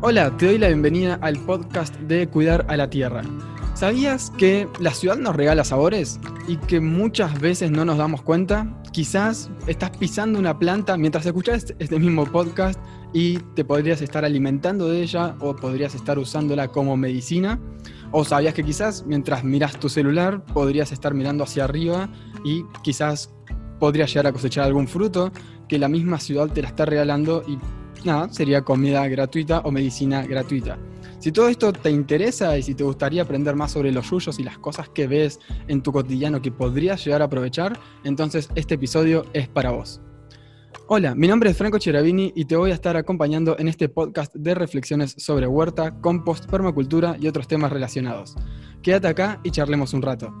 Hola, te doy la bienvenida al podcast de Cuidar a la Tierra. ¿Sabías que la ciudad nos regala sabores y que muchas veces no nos damos cuenta? Quizás estás pisando una planta mientras escuchas este mismo podcast y te podrías estar alimentando de ella o podrías estar usándola como medicina. O sabías que quizás mientras miras tu celular podrías estar mirando hacia arriba y quizás podrías llegar a cosechar algún fruto que la misma ciudad te la está regalando y nada, sería comida gratuita o medicina gratuita. Si todo esto te interesa y si te gustaría aprender más sobre los yuyos y las cosas que ves en tu cotidiano que podrías llegar a aprovechar, entonces este episodio es para vos. Hola, mi nombre es Franco Cheravini y te voy a estar acompañando en este podcast de reflexiones sobre huerta, compost, permacultura y otros temas relacionados. Quédate acá y charlemos un rato.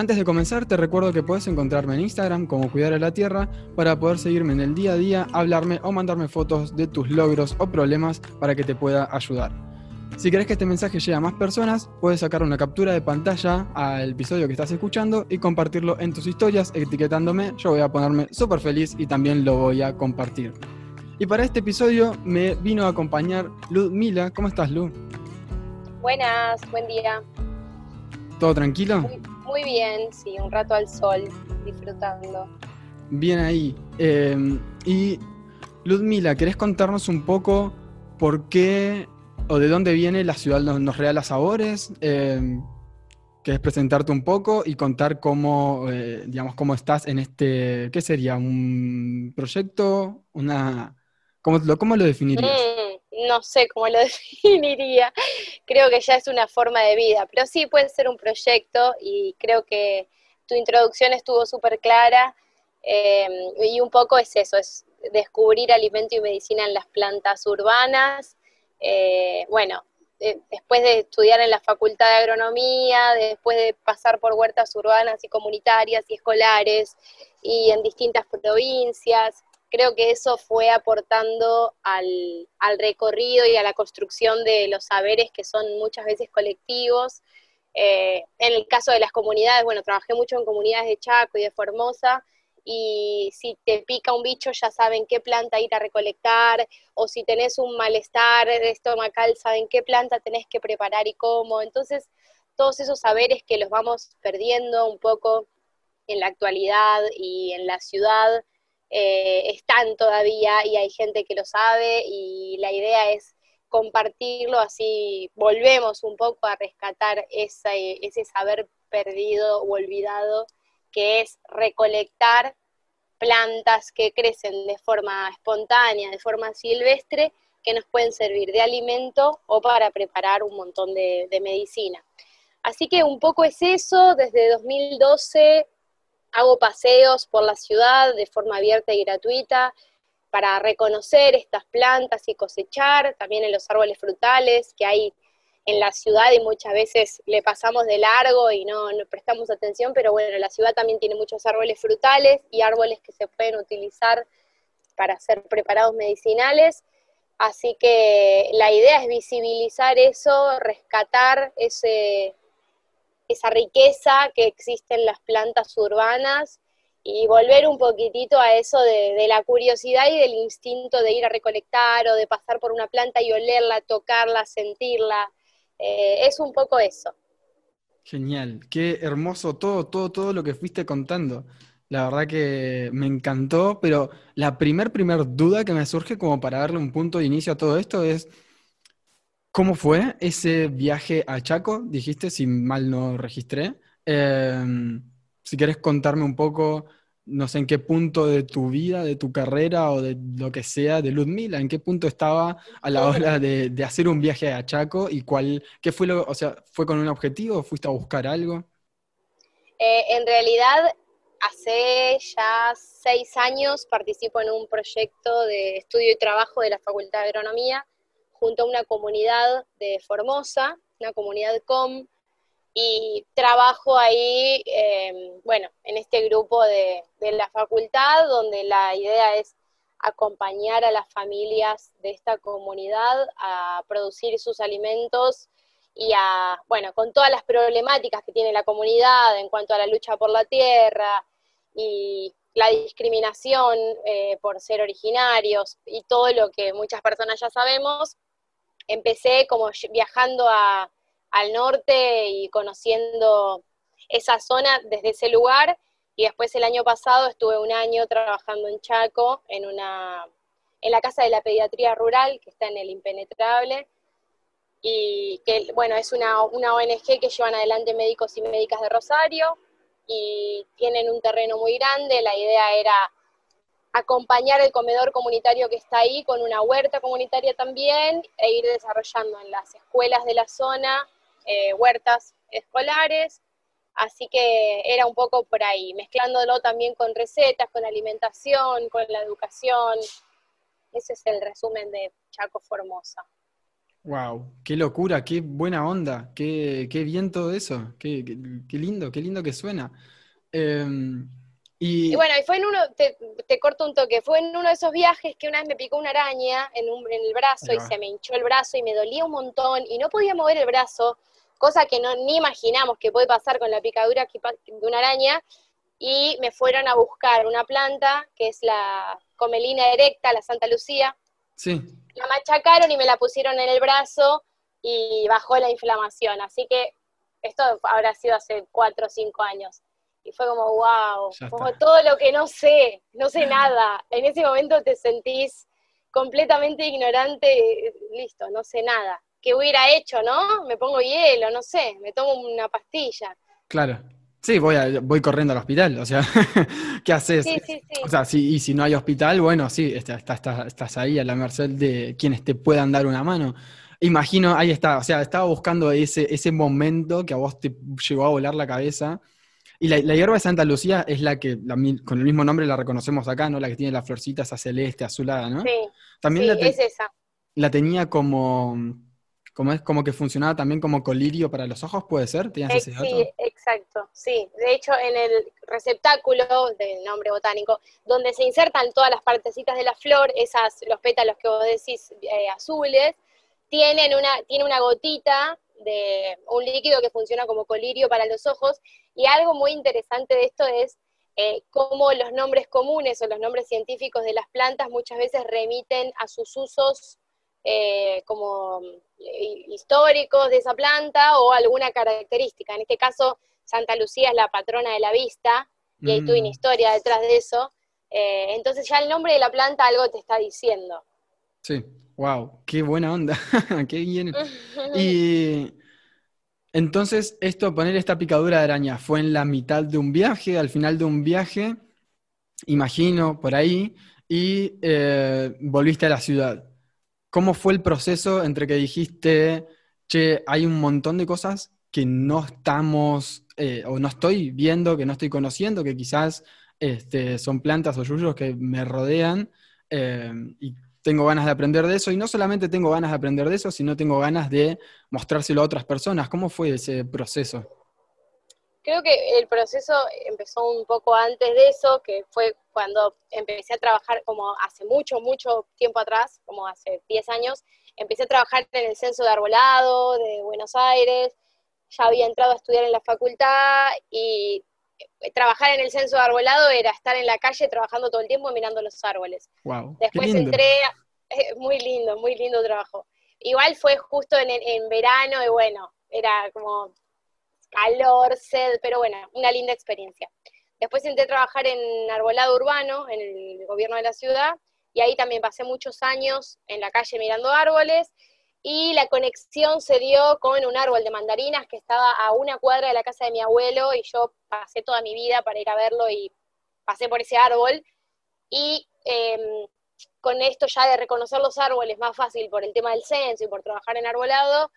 Antes de comenzar, te recuerdo que puedes encontrarme en Instagram como Cuidar a la Tierra para poder seguirme en el día a día, hablarme o mandarme fotos de tus logros o problemas para que te pueda ayudar. Si querés que este mensaje llegue a más personas, puedes sacar una captura de pantalla al episodio que estás escuchando y compartirlo en tus historias etiquetándome. Yo voy a ponerme súper feliz y también lo voy a compartir. Y para este episodio me vino a acompañar Luz Mila. ¿Cómo estás, Lu? Buenas, buen día. ¿Todo tranquilo? Muy bien, sí, un rato al sol, disfrutando. Bien ahí. Em, y Ludmila, ¿querés contarnos un poco por qué o de dónde viene la ciudad nos, regala sabores? Eh, ¿Querés presentarte un poco y contar cómo, eh, digamos, cómo estás en este, ¿qué sería? ¿Un proyecto? Una, ¿cómo, lo, cómo lo definirías? Mm, no sé cómo lo definiría creo que ya es una forma de vida, pero sí puede ser un proyecto y creo que tu introducción estuvo súper clara em, y un poco es eso, es descubrir alimento y medicina en las plantas urbanas. Eh, bueno, después de estudiar en la Facultad de Agronomía, después de pasar por huertas urbanas y comunitarias y escolares y en distintas provincias, creo que eso fue aportando al, recorrido y a la construcción de los saberes que son muchas veces colectivos. Eh, en el caso de las comunidades, bueno, trabajé mucho en comunidades de Chaco y de Formosa, y si te pica un bicho ya saben qué planta ir a recolectar, o si tenés un malestar estomacal, saben qué planta tenés que preparar y cómo. Entonces, todos esos saberes que los vamos perdiendo un poco en la actualidad y en la ciudad, eh, están todavía y hay gente que lo sabe y la idea es compartirlo, así volvemos un poco a rescatar ese saber perdido o olvidado, que es recolectar plantas que crecen de forma espontánea, de forma silvestre, que nos pueden servir de alimento o para preparar un montón de medicina. Así que un poco es eso, desde 2012 hago paseos por la ciudad de forma abierta y gratuita para reconocer estas plantas y cosechar, también en los árboles frutales que hay en la ciudad y muchas veces le pasamos de largo y no, no, prestamos atención, pero bueno, la ciudad también tiene muchos árboles frutales y árboles que se pueden utilizar para ser preparados medicinales. Así que la idea es visibilizar eso, rescatar ese, esa riqueza que existe en las plantas urbanas y volver un poquitito a eso de, la curiosidad y del instinto de ir a recolectar o de pasar por una planta y olerla, tocarla, sentirla. Eh, es un poco eso. Genial, qué hermoso todo, todo, todo lo que fuiste contando. La verdad que me encantó, pero la primer, primer duda que me surge como para darle un punto de inicio a todo esto es, ¿Cómo fue ese viaje a Chaco? Dijiste, si mal no registré. Em, si quieres contarme un poco, no sé en qué punto de tu vida, de tu carrera o de lo que sea de Ludmila, en qué punto estaba a la hora de, hacer un viaje a Chaco y cuál, qué fue lo, o sea, ¿fue con un objetivo o fuiste a buscar algo? Eh, en realidad, hace ya seis años participo en un proyecto de estudio y trabajo de la Facultad de Agronomía junto a una comunidad de Formosa, una comunidad com, y trabajo ahí, em, bueno, en este grupo de, la facultad, donde la idea es acompañar a las familias de esta comunidad a producir sus alimentos y a, bueno, con todas las problemáticas que tiene la comunidad en cuanto a la lucha por la tierra y la discriminación eh, por ser originarios y todo lo que muchas personas ya sabemos, empecé como viajando al norte y conociendo esa zona desde ese lugar. Y después el año pasado estuve un año trabajando en Chaco, en, una, en la Casa de la Pediatría Rural, que está en el Impenetrable, y que, bueno, es una, una ONG que llevan adelante médicos y médicas de Rosario, y tienen un terreno muy grande, la idea era acompañar el comedor comunitario que está ahí con una huerta comunitaria también e ir desarrollando en las escuelas de la zona eh, huertas escolares Así que era un poco por ahí, mezclándolo también con recetas, con alimentación, con la educación. Ese es el resumen de Chaco Formosa. Wow, qué locura, qué buena onda, qué, qué bien todo eso, qué, lindo, qué lindo que suena. Em, y... bueno, y fue en uno, te, corto un toque, fue en uno de esos viajes que una vez me picó una araña en, en el brazo y se me hinchó el brazo y me dolía un montón y no podía mover el brazo cosa que no, ni imaginamos que puede pasar con la picadura de una araña, y me fueron a buscar una planta que es la comelina erecta, la Santa Lucía. Sí. La machacaron y me la pusieron en el brazo y bajó la inflamación. Así que esto habrá sido hace cuatro o cinco años. Y fue como, wow, como todo lo que no sé, no sé nada. En ese momento te sentís completamente ignorante, listo, no sé nada. ¿qué hubiera hecho, no? Me pongo hielo, no sé, me tomo una pastilla. Claro. Sí, voy, voy corriendo al hospital, o sea, ¿qué haces? Sí, sí, sí. O sea, y si no hay hospital, bueno, sí, estás ahí a la merced de quienes te puedan dar una mano. Imagino, ahí está, o sea, estaba buscando ese, ese momento que a vos te llegó a volar la cabeza. Y la, hierba de Santa Lucía es la que, con el mismo nombre la reconocemos acá, ¿no? La que tiene la florcita esa celeste, azulada, ¿no? Sí, También es esa. La tenía como como es como que funcionaba también como colirio para los ojos, ¿puede ser? ¿Tenías ese dato? Sí, exacto, sí. De hecho, en el receptáculo del nombre botánico, donde se insertan todas las partecitas de la flor, esas, los pétalos que vos decís eh, azules, tienen una, tiene una gotita de un líquido que funciona como colirio para los ojos. Y algo muy interesante de esto es eh, cómo los nombres comunes o los nombres científicos de las plantas muchas veces remiten a sus usos eh, como eh, históricos de esa planta o alguna característica. En este caso, Santa Lucía es la patrona de la vista y hay toda una mm. historia detrás de eso. Eh, entonces ya el nombre de la planta algo te está diciendo. Sí, wow, qué buena onda, qué bien. y entonces esto, poner esta picadura de araña, fue en la mitad de un viaje, al final de un viaje, imagino, por ahí, y volviste a la ciudad. ¿Cómo fue el proceso entre que dijiste, che, hay un montón de cosas que no estamos, eh, o no estoy viendo, que no estoy conociendo, que quizás este, son plantas o yuyos que me rodean eh, y tengo ganas de aprender de eso? Y no solamente tengo ganas de aprender de eso, sino tengo ganas de mostrárselo a otras personas. ¿Cómo fue ese proceso? Creo que el proceso empezó un poco antes de eso, que fue cuando empecé a trabajar como hace mucho, mucho tiempo atrás, como hace 10 años, empecé a trabajar en el censo de arbolado de Buenos Aires, ya había entrado a estudiar en la facultad y trabajar en el censo de arbolado era estar en la calle trabajando todo el tiempo mirando los árboles. Wow, Después entré, muy lindo, muy lindo trabajo. Igual fue justo en, en verano y bueno, era como calor, sed, pero bueno, una linda experiencia. Después entré a trabajar en arbolado urbano, en el gobierno de la ciudad, y ahí también pasé muchos años en la calle mirando árboles, y la conexión se dio con un árbol de mandarinas que estaba a una cuadra de la casa de mi abuelo, y yo pasé toda mi vida para ir a verlo y pasé por ese árbol, y em, con esto ya de reconocer los árboles más fácil por el tema del censo y por trabajar en arbolado,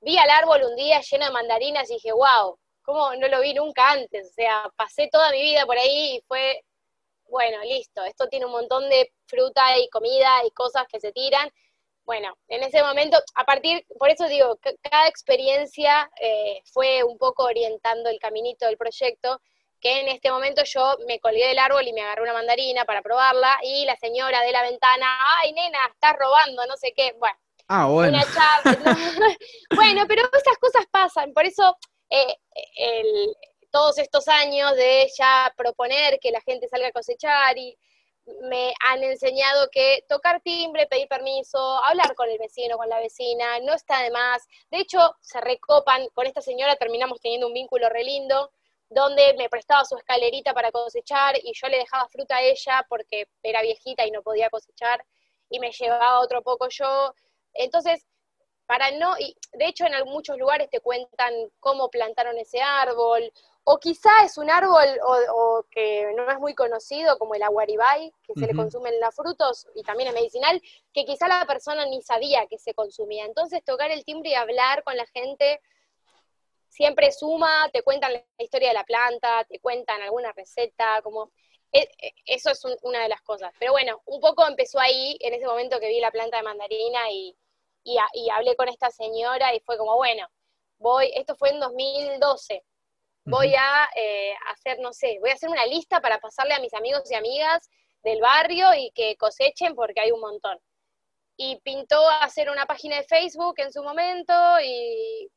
vi al árbol un día lleno de mandarinas y dije, wow, ¿cómo no lo vi nunca antes? O sea, pasé toda mi vida por ahí y fue, bueno, listo, esto tiene un montón de fruta y comida y cosas que se tiran. Bueno, en ese momento, a partir, por eso digo, cada experiencia eh, fue un poco orientando el caminito del proyecto, que en este momento yo me colgué del árbol y me agarré una mandarina para probarla y la señora de la ventana, ay nena, estás robando, no sé qué, bueno, Ah, bueno. bueno, pero esas cosas pasan, por eso eh, todos estos años de ya proponer que la gente salga a cosechar y me han enseñado que tocar timbre, pedir permiso, hablar con el vecino, con la vecina, no está de más. De hecho, se recopan, con esta señora terminamos teniendo un vínculo re lindo, donde me prestaba su escalerita para cosechar y yo le dejaba fruta a ella porque era viejita y no podía cosechar y me llevaba otro poco yo. Entonces, para no, y de hecho en muchos lugares te cuentan cómo plantaron ese árbol, o quizá es un árbol o, que no es muy conocido, como el aguaribay, que se le consumen los frutos y también es medicinal, que quizá la persona ni sabía que se consumía. Entonces tocar el timbre y hablar con la gente siempre suma, te cuentan la historia de la planta, te cuentan alguna receta, como e, e, eso es una de las cosas. Pero bueno, un poco empezó ahí, en ese momento que vi la planta de mandarina y, y, hablé con esta señora y fue como, bueno, voy, esto fue en 2012, voy a eh, hacer, no sé, voy a hacer una lista para pasarle a mis amigos y amigas del barrio y que cosechen porque hay un montón. Y pintó hacer una página de Facebook en su momento y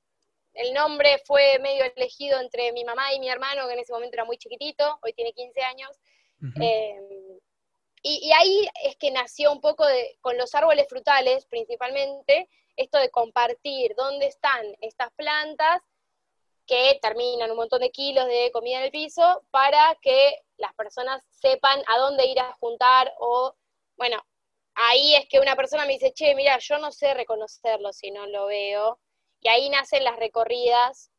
el nombre fue medio elegido entre mi mamá y mi hermano, que en ese momento era muy chiquitito, hoy tiene 15 años. Em, y, ahí es que nació un poco de, con los árboles frutales principalmente, esto de compartir dónde están estas plantas que terminan un montón de kilos de comida en el piso para que las personas sepan a dónde ir a juntar o, bueno, ahí es que una persona me dice, che, mira, yo no sé reconocerlo si no lo veo, y ahí nacen las recorridas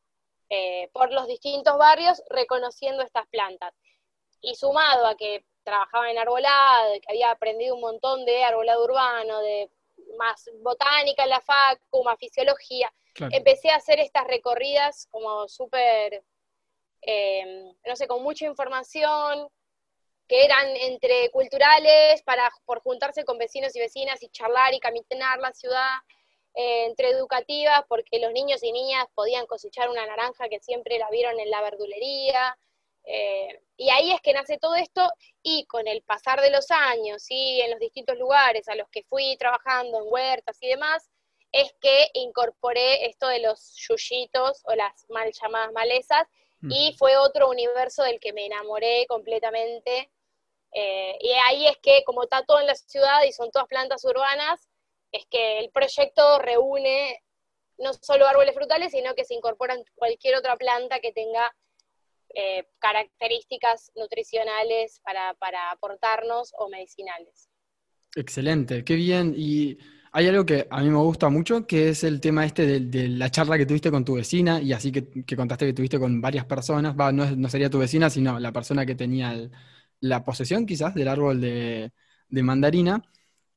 eh, por los distintos barrios reconociendo estas plantas. Y sumado a que trabajaba en arbolado, que había aprendido un montón de arbolado urbano, de más botánica en la facu, más fisiología, empecé a hacer estas recorridas como súper, eh, no sé, con mucha información, que eran entre culturales, para, por juntarse con vecinos y vecinas y charlar y caminar la ciudad, eh, entre educativas, porque los niños y niñas podían cosechar una naranja que siempre la vieron en la verdulería. Eh, y ahí es que nace todo esto y con el pasar de los años y en los distintos lugares a los que fui trabajando, en huertas y demás, es que incorporé esto de los yuyitos o las mal llamadas malezas y fue otro universo del que me enamoré completamente. Eh, y ahí es que como está todo en la ciudad y son todas plantas urbanas, es que el proyecto reúne no solo árboles frutales, sino que se incorporan cualquier otra planta que tenga eh, características nutricionales para, aportarnos o medicinales. Excelente, qué bien. Y hay algo que a mí me gusta mucho, que es el tema este de, la charla que tuviste con tu vecina, y así que, contaste que tuviste con varias personas, no, sería tu vecina, sino la persona que tenía la posesión quizás del árbol de, de mandarina.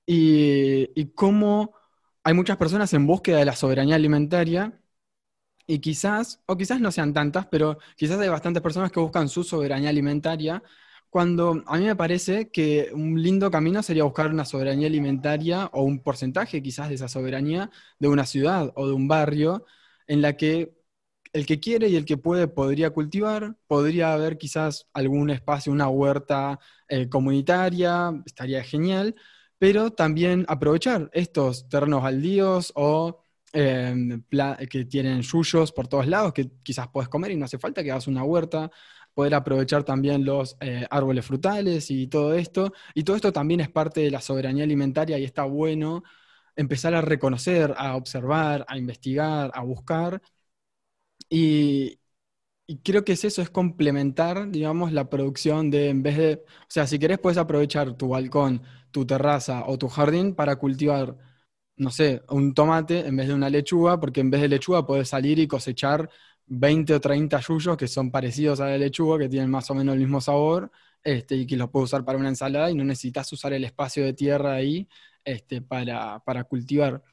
Y, cómo hay muchas personas en búsqueda de la soberanía alimentaria y quizás, o quizás no sean tantas, pero quizás hay bastantes personas que buscan su soberanía alimentaria, cuando a mí me parece que un lindo camino sería buscar una soberanía alimentaria o un porcentaje quizás de esa soberanía de una ciudad o de un barrio en la que el que quiere y el que puede podría cultivar, podría haber quizás algún espacio, una huerta eh, comunitaria, estaría genial, pero también aprovechar estos terrenos baldíos o em, que tienen yuyos por todos lados, que quizás puedes comer y no hace falta que hagas una huerta, poder aprovechar también los eh, árboles frutales y todo esto. Y todo esto también es parte de la soberanía alimentaria y está bueno empezar a reconocer, a observar, a investigar, a buscar. Y, creo que es eso, es complementar, digamos, la producción de, en vez de, o sea, si querés puedes aprovechar tu balcón, tu terraza o tu jardín para cultivar, no sé, un tomate en vez de una lechuga, porque en vez de lechuga puedes salir y cosechar 20 o 30 yuyos que son parecidos a la lechuga, que tienen más o menos el mismo sabor, este, y que los puedes usar para una ensalada y no necesitas usar el espacio de tierra ahí este, para, para cultivar.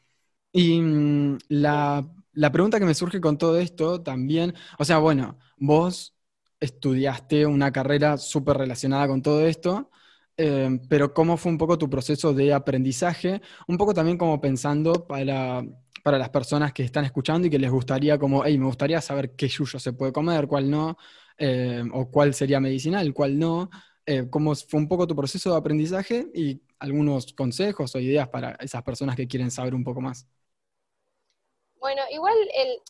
Y mm, la la pregunta que me surge con todo esto también, o sea, bueno, vos estudiaste una carrera súper relacionada con todo esto, eh, pero ¿cómo fue un poco tu proceso de aprendizaje? Un poco también como pensando para, para las personas que están escuchando y que les gustaría como, hey, me gustaría saber qué yuyo se puede comer, cuál no, eh, o cuál sería medicinal, cuál no. Eh, ¿Cómo fue un poco tu proceso de aprendizaje y algunos consejos o ideas para esas personas que quieren saber un poco más? Bueno, igual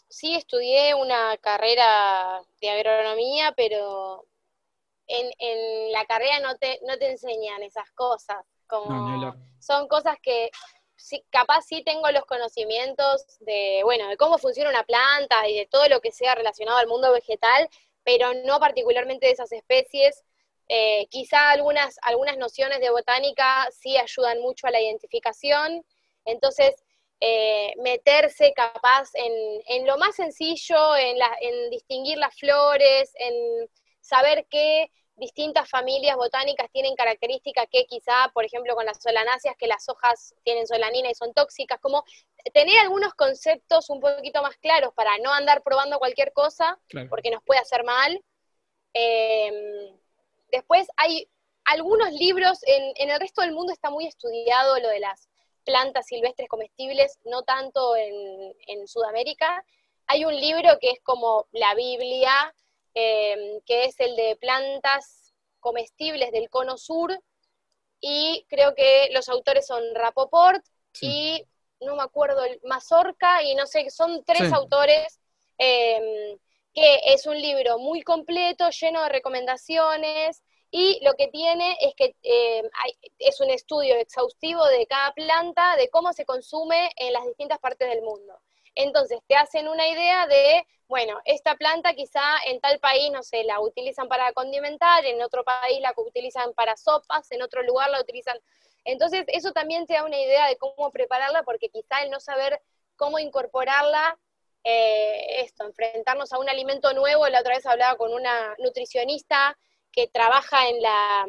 sí estudié una carrera de agronomía, pero en, la carrera no te, no te enseñan esas cosas. Como son cosas que capaz sí tengo los conocimientos de, bueno, de cómo funciona una planta y de todo lo que sea relacionado al mundo vegetal, pero no particularmente de esas especies. Eh, quizá algunas, algunas nociones de botánica sí ayudan mucho a la identificación, entonces eh, meterse capaz en, en, lo más sencillo, en, la, en distinguir las flores, en saber qué distintas familias botánicas tienen características que quizá, por ejemplo, con las solanáceas, que las hojas tienen solanina y son tóxicas, como tener algunos conceptos un poquito más claros para no andar probando cualquier cosa, porque nos puede hacer mal. Em, después hay algunos libros, en, el resto del mundo está muy estudiado lo de las plantas silvestres comestibles, no tanto en, en Sudamérica. Hay un libro que es como la Biblia, Em, que es el de plantas comestibles del cono sur, y creo que los autores son Rapoport y no me acuerdo, el Mazorca, y no sé, son tres autores, em, que es un libro muy completo, lleno de recomendaciones, y lo que tiene es que em, es un estudio exhaustivo de cada planta, de cómo se consume en las distintas partes del mundo. Entonces te hacen una idea de, bueno, esta planta quizá en tal país, no sé, la utilizan para condimentar, en otro país la utilizan para sopas, en otro lugar la utilizan. Entonces eso también te da una idea de cómo prepararla, porque quizá el no saber cómo incorporarla, eh, esto, enfrentarnos a un alimento nuevo, la otra vez hablaba con una nutricionista que trabaja en la,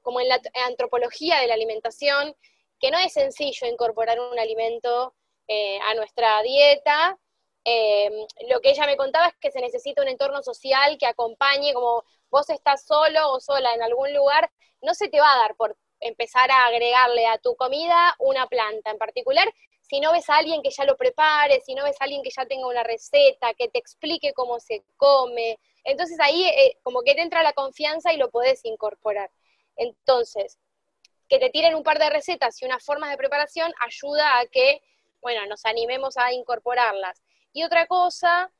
como en la antropología de la alimentación, que no es sencillo incorporar un alimento eh, a nuestra dieta. Eh, lo que ella me contaba es que se necesita un entorno social que acompañe, como vos estás solo o sola en algún lugar, no se te va a dar por empezar a agregarle a tu comida una planta en particular, si no ves a alguien que ya lo prepare, si no ves a alguien que ya tenga una receta, que te explique cómo se come. Entonces ahí eh, como que te entra la confianza y lo podés incorporar. Entonces, que te tiren un par de recetas y unas formas de preparación ayuda a que bueno, nos animemos a incorporarlas. Y otra cosa,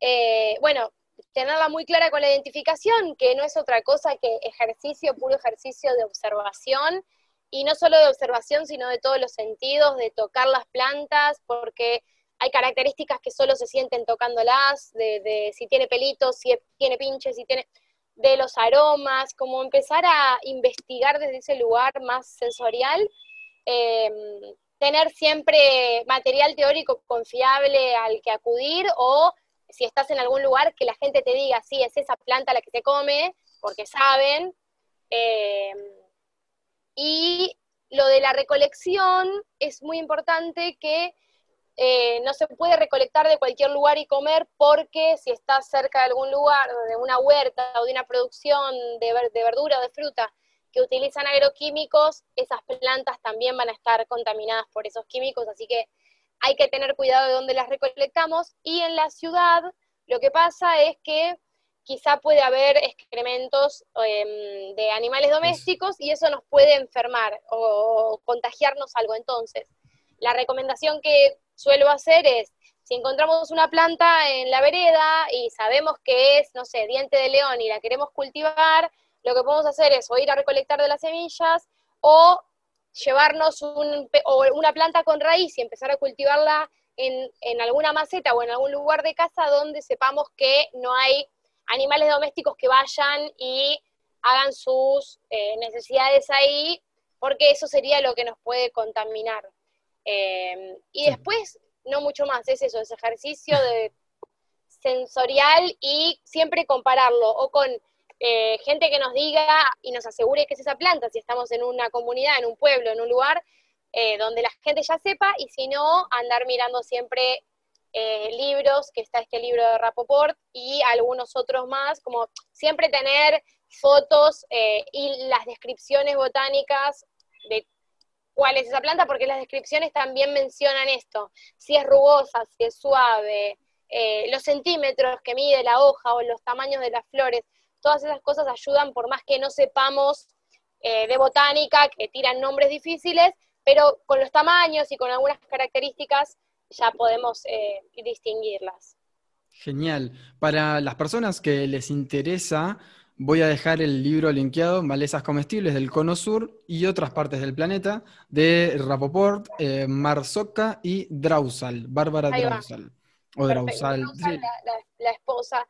eh, bueno, tenerla muy clara con la identificación, que no es otra cosa que ejercicio, puro ejercicio de observación, y no solo de observación, sino de todos los sentidos, de tocar las plantas, porque hay características que solo se sienten tocándolas, de, si tiene pelitos, si tiene pinches, si tiene de los aromas, como empezar a investigar desde ese lugar más sensorial. Eh, tener siempre material teórico confiable al que acudir o si estás en algún lugar que la gente te diga, sí, es esa planta la que se come, porque saben. Eh, y lo de la recolección es muy importante que eh, no se puede recolectar de cualquier lugar y comer porque si estás cerca de algún lugar, de una huerta o de una producción de, de verdura o de fruta que utilizan agroquímicos, esas plantas también van a estar contaminadas por esos químicos, así que hay que tener cuidado de dónde las recolectamos. Y en la ciudad lo que pasa es que quizá puede haber excrementos em, de animales domésticos y eso nos puede enfermar o contagiarnos algo. Entonces, la recomendación que suelo hacer es, si encontramos una planta en la vereda y sabemos que es, no sé, diente de león y la queremos cultivar, lo que podemos hacer es o ir a recolectar de las semillas o llevarnos una planta con raíz y empezar a cultivarla en, alguna maceta o en algún lugar de casa donde sepamos que no hay animales domésticos que vayan y hagan sus eh, necesidades ahí, porque eso sería lo que nos puede contaminar. Eh, y después, no mucho más, es eso, ese ejercicio de sensorial y siempre compararlo o con eh, gente que nos diga y nos asegure que es esa planta, si estamos en una comunidad, en un pueblo, en un lugar eh, donde la gente ya sepa, y si no, andar mirando siempre eh, libros, que está este libro de Rapoport y algunos otros más, como siempre tener fotos y las descripciones botánicas de cuál es esa planta, porque las descripciones también mencionan esto, si es rugosa, si es suave, los centímetros que mide la hoja o los tamaños de las flores todas esas cosas ayudan por más que no sepamos eh, de botánica, que tiran nombres difíciles, pero con los tamaños y con algunas características ya podemos eh, distinguirlas. Genial. Para las personas que les interesa voy a dejar el libro linkeado, Malezas comestibles del Cono Sur y otras partes del planeta, de Rapoport, eh, Marzoka y Drausal, Bárbara Drausal. O Drausal. la, esposa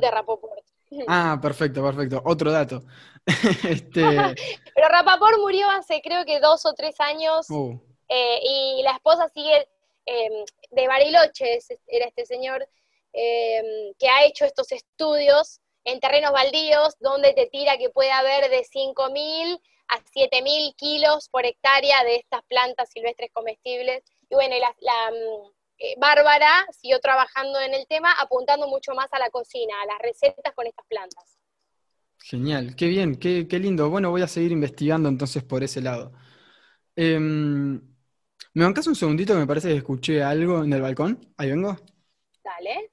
de Rapoport. Ah, perfecto, perfecto. Otro dato. este... Pero Rapoport murió hace creo que dos o tres años uh. eh, y la esposa sigue em, de Bariloche, era este señor em, que ha hecho estos estudios en terrenos baldíos donde te tira que puede haber de 5.000 a 7.000 kilos por hectárea de estas plantas silvestres comestibles. Y bueno, la, mm, eh, Bárbara siguió trabajando en el tema, apuntando mucho más a la cocina, a las recetas con estas plantas. Genial, qué bien, qué, lindo. Bueno, voy a seguir investigando entonces por ese lado. Em, ¿Me bancas un segundito me parece que escuché algo en el balcón? Ahí vengo. Dale.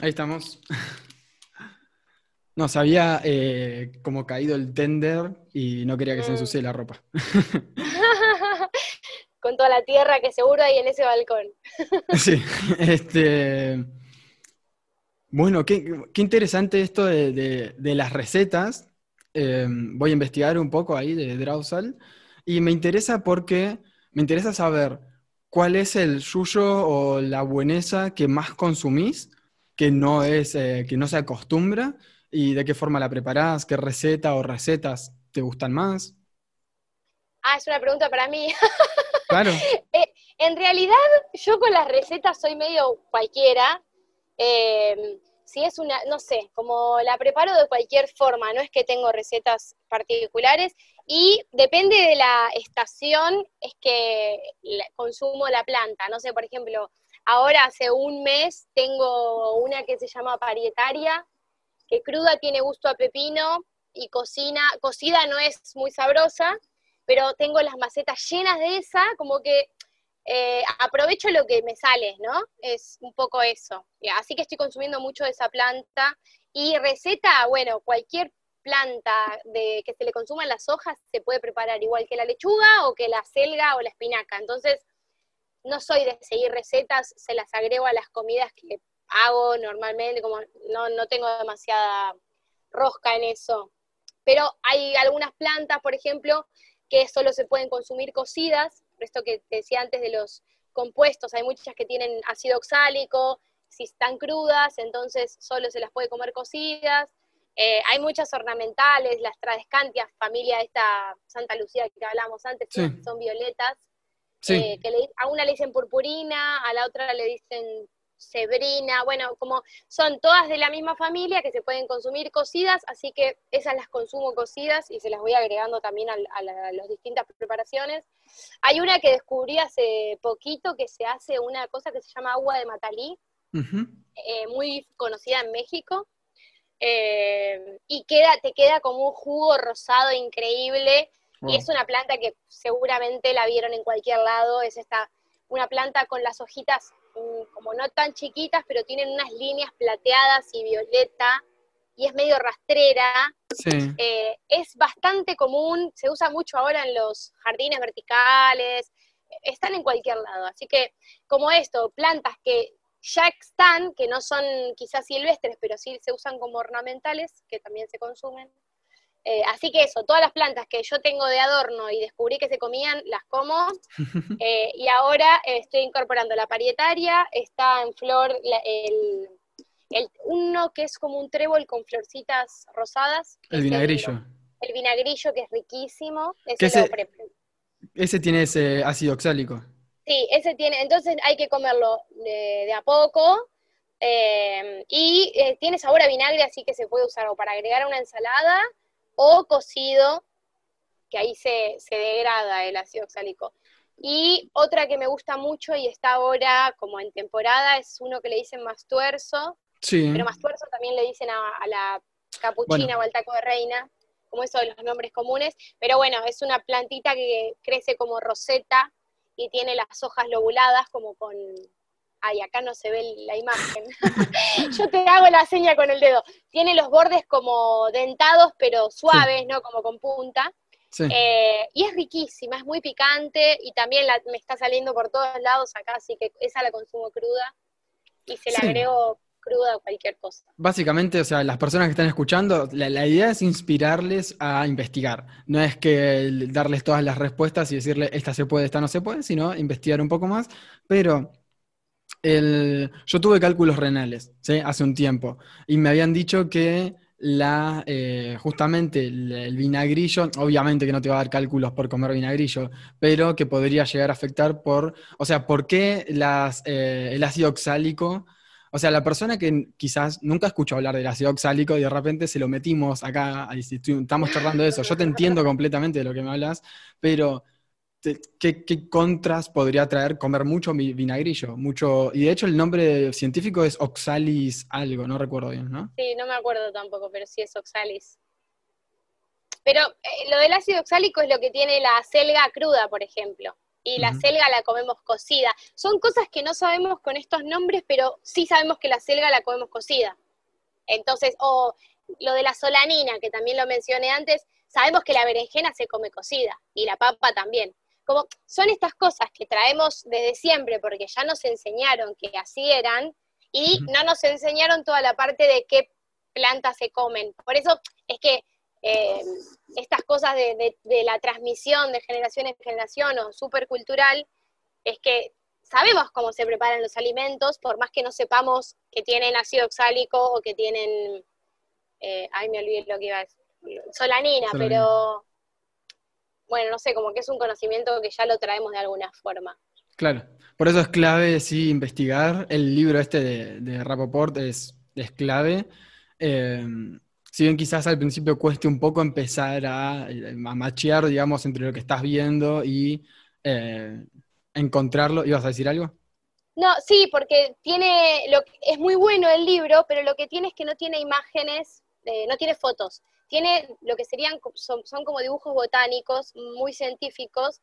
Ahí estamos. No, se había eh, como caído el tender y no quería que se mm. ensucie la ropa. Con toda la tierra que seguro hay en ese balcón. sí, este... Bueno, qué, interesante esto de, las recetas. Em, voy a investigar un poco ahí de Drausal. Y me interesa porque me interesa saber cuál es el suyo o la bueneza que más consumís, que no, es, eh, que no se acostumbra ¿Y de qué forma la preparás? ¿Qué receta o recetas te gustan más? Ah, es una pregunta para mí. Claro. Eh, en realidad, yo con las recetas soy medio cualquiera. Em, si es una, no sé, como la preparo de cualquier forma, no es que tengo recetas particulares y depende de la estación, es que consumo la planta. No sé, por ejemplo, ahora hace un mes tengo una que se llama parietaria, que cruda tiene gusto a pepino y cocina, cocida no es muy sabrosa, pero tengo las macetas llenas de esa, como que eh, aprovecho lo que me sale, ¿no? Es un poco eso. Así que estoy consumiendo mucho de esa planta. Y receta, bueno, cualquier planta de que se le consuman las hojas se puede preparar igual que la lechuga o que la selga o la espinaca. Entonces, no soy de seguir recetas, se las agrego a las comidas que hago normalmente, como no, no tengo demasiada rosca en eso. Pero hay algunas plantas, por ejemplo, que solo se pueden consumir cocidas, por esto que te decía antes de los compuestos, hay muchas que tienen ácido oxálico, si están crudas, entonces solo se las puede comer cocidas. Eh, hay muchas ornamentales, las tradescantias, familia de esta Santa Lucía que hablamos antes, son violetas, eh, que a una le dicen purpurina, a la otra le dicen Sebrina, bueno, como son todas de la misma familia que se pueden consumir cocidas, así que esas las consumo cocidas y se las voy agregando también a, las distintas preparaciones. Hay una que descubrí hace poquito que se hace una cosa que se llama agua de matalí, eh, muy conocida en México, eh, y queda, te queda como un jugo rosado increíble, y es una planta que seguramente la vieron en cualquier lado, es esta, una planta con las hojitas como no tan chiquitas, pero tienen unas líneas plateadas y violeta, y es medio rastrera. Eh, es bastante común, se usa mucho ahora en los jardines verticales, están en cualquier lado. Así que, como esto, plantas que ya están, que no son quizás silvestres, pero sí se usan como ornamentales, que también se consumen, eh, así que eso, todas las plantas que yo tengo de adorno y descubrí que se comían, las como. Eh, y ahora estoy incorporando la parietaria, está en flor el, uno que es como un trébol con florcitas rosadas. El vinagrillo. El, vinagrillo que es riquísimo. Ese, ese, tiene ese ácido oxálico. Sí, ese tiene, entonces hay que comerlo de, a poco. Eh, y tiene sabor a vinagre, así que se puede usar o para agregar a una ensalada o cocido, que ahí se, degrada el ácido oxálico. Y otra que me gusta mucho y está ahora como en temporada es uno que le dicen mastuerzo, sí. pero mastuerzo también le dicen a, la capuchina o al taco de reina, como eso de los nombres comunes, pero bueno, es una plantita que crece como roseta y tiene las hojas lobuladas como con ay, acá no se ve la imagen. Yo te hago la seña con el dedo. Tiene los bordes como dentados, pero suaves, ¿no? Como con punta. Eh, y es riquísima, es muy picante y también me está saliendo por todos lados acá, así que esa la consumo cruda. y se le agrego cruda o cualquier cosa. Básicamente, o sea, las personas que están escuchando, la, idea es inspirarles a investigar. No es que darles todas las respuestas y decirle esta se puede, esta no se puede, sino investigar un poco más. Pero yo tuve cálculos renales hace un tiempo. Y me habían dicho que la, eh, justamente el, vinagrillo, obviamente que no te va a dar cálculos por comer vinagrillo, pero que podría llegar a afectar por, o sea, ¿por qué eh, el ácido oxálico? O sea, la persona que quizás nunca escuchó hablar del ácido oxálico y de repente se lo metimos acá, estamos charlando de eso, yo te entiendo completamente de lo que me hablas, pero ¿Qué, contras podría traer comer mucho vinagrillo? Mucho, y de hecho el nombre científico es oxalis algo, no recuerdo bien, ¿no? Sí, no me acuerdo tampoco, pero sí es oxalis. Pero eh, lo del ácido oxálico es lo que tiene la selga cruda, por ejemplo. Y la selga la comemos cocida. Son cosas que no sabemos con estos nombres, pero sí sabemos que la selga la comemos cocida. Entonces, o lo de la solanina, que también lo mencioné antes, sabemos que la berenjena se come cocida y la papa también. Como son estas cosas que traemos desde siempre porque ya nos enseñaron que así eran y no nos enseñaron toda la parte de qué plantas se comen. Por eso es que eh, estas cosas de, la transmisión de generación en generación o supercultural es que sabemos cómo se preparan los alimentos, por más que no sepamos que tienen ácido oxálico o que tienen, eh, ay me olvidé lo que iba a decir, solanina. pero bueno, no sé, como que es un conocimiento que ya lo traemos de alguna forma. Claro, por eso es clave, sí, investigar. El libro este de, de Rapoport es, es clave. Em, si bien quizás al principio cueste un poco empezar a, machear, digamos, entre lo que estás viendo y eh, encontrarlo. ¿Ibas a decir algo? No, sí, porque tiene, lo, es muy bueno el libro, pero lo que tiene es que no tiene imágenes, eh, no tiene fotos tiene lo que serían, son, como dibujos botánicos muy científicos,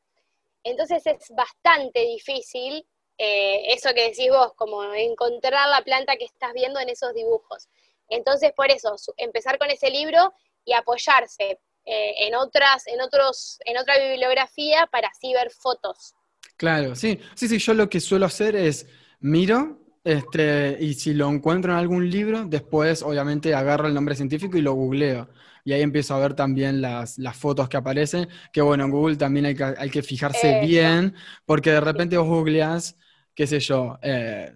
entonces es bastante difícil eh, eso que decís vos, como encontrar la planta que estás viendo en esos dibujos. Entonces, por eso, empezar con ese libro y apoyarse eh, en otras, en otros, en otra bibliografía para así ver fotos. Claro, sí, sí, sí, yo lo que suelo hacer es miro, este, y si lo encuentro en algún libro, después obviamente agarro el nombre científico y lo googleo y ahí empiezo a ver también las, fotos que aparecen, que bueno, en Google también hay que, hay que fijarse bien, porque de repente vos googleás, qué sé yo, eh,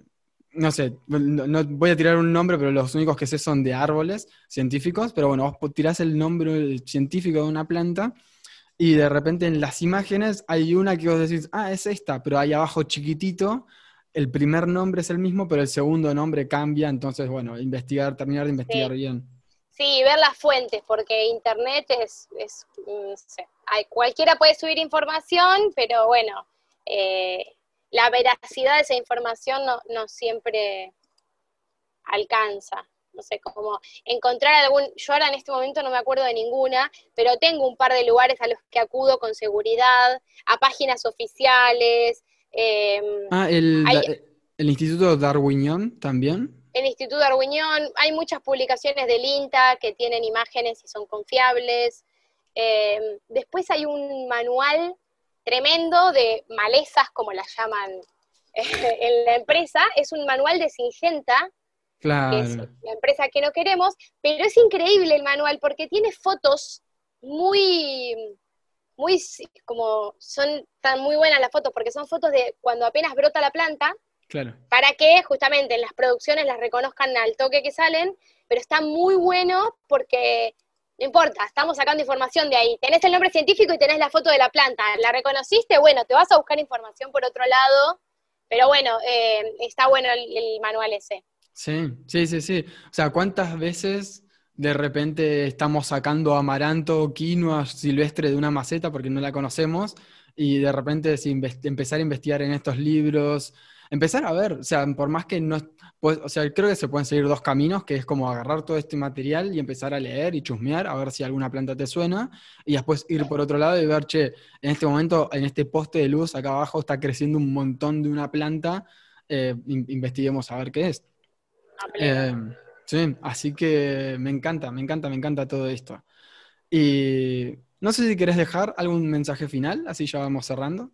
no sé, no, voy a tirar un nombre, pero los únicos que sé son de árboles científicos, pero bueno, vos tirás el nombre científico de una planta y de repente en las imágenes hay una que vos decís, ah, es esta, pero ahí abajo chiquitito, el primer nombre es el mismo, pero el segundo nombre cambia, entonces bueno, investigar, terminar de investigar bien. Sí, ver las fuentes, porque Internet es, es no sé, hay, cualquiera puede subir información, pero bueno, eh, la veracidad de esa información no, no siempre alcanza. No sé, como encontrar algún, yo ahora en este momento no me acuerdo de ninguna, pero tengo un par de lugares a los que acudo con seguridad, a páginas oficiales. Em, ah, el, el Instituto Darwinion también el Instituto Argüiñón, hay muchas publicaciones del INTA que tienen imágenes y son confiables. Eh, después hay un manual tremendo de malezas, como las llaman en la empresa. Es un manual de Singenta, que es la empresa que no queremos, pero es increíble el manual porque tiene fotos muy, muy, como son tan muy buenas las fotos, porque son fotos de cuando apenas brota la planta, para que justamente en las producciones las reconozcan al toque que salen, pero está muy bueno porque no importa, estamos sacando información de ahí. Tenés el nombre científico y tenés la foto de la planta. ¿La reconociste? Bueno, te vas a buscar información por otro lado, pero bueno, eh, está bueno el, manual ese. Sí, sí, sí, sí. O sea, ¿cuántas veces de repente estamos sacando amaranto, quinoa silvestre de una maceta porque no la conocemos y de repente empezar a investigar en estos libros, empezar a ver, o sea, por más que no, pues, o sea, creo que se pueden seguir dos caminos, que es como agarrar todo este material y empezar a leer y chusmear, a ver si alguna planta te suena, y después ir por otro lado y ver, che, en este momento, en este poste de luz acá abajo está creciendo un montón de una planta, eh, investiguemos a ver qué es. Eh, sí, así que me encanta, me encanta, me encanta todo esto. Y no sé si querés dejar algún mensaje final, así ya vamos cerrando.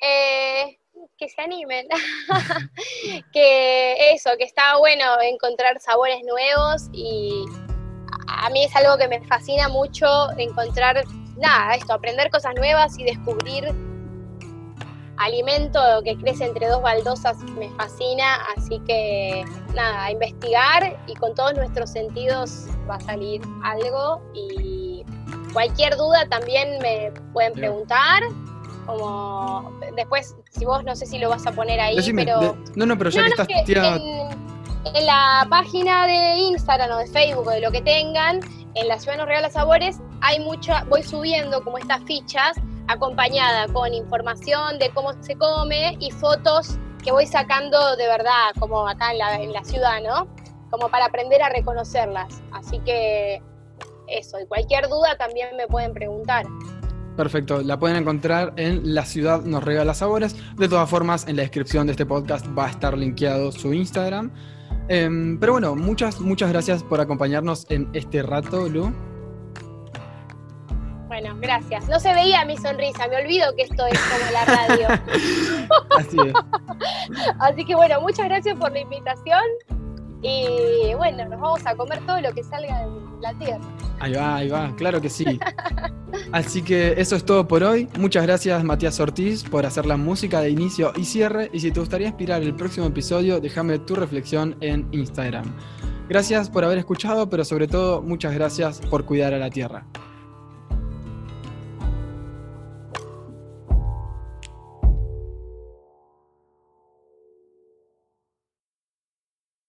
Eh, que se animen. que eso, que está bueno encontrar sabores nuevos y a mí es algo que me fascina mucho encontrar, nada, esto, aprender cosas nuevas y descubrir alimento que crece entre dos baldosas me fascina, así que nada, a investigar y con todos nuestros sentidos va a salir algo y cualquier duda también me pueden preguntar como después, si vos no sé si lo vas a poner ahí, pero... no, no, pero ya que estás... en, la página de Instagram o de Facebook o de lo que tengan, en la Ciudad de los Sabores, hay mucho, voy subiendo como estas fichas acompañada con información de cómo se come y fotos que voy sacando de verdad, como acá en la, en la ciudad, ¿no? Como para aprender a reconocerlas. Así que eso, y cualquier duda también me pueden preguntar. Perfecto, la pueden encontrar en La Ciudad Nos Regala Sabores. De todas formas, en la descripción de este podcast va a estar linkeado su Instagram. Em, pero bueno, muchas, muchas gracias por acompañarnos en este rato, Lu. Bueno, gracias. No se veía mi sonrisa, me olvido que esto es como la radio. Así es. Así que bueno, muchas gracias por la invitación. Y bueno, nos vamos a comer todo lo que salga de la tierra. Ahí va, ahí va, claro que sí. Así que eso es todo por hoy. Muchas gracias Matías Ortiz por hacer la música de inicio y cierre. Y si te gustaría inspirar el próximo episodio, déjame tu reflexión en Instagram. Gracias por haber escuchado, pero sobre todo muchas gracias por cuidar a la tierra.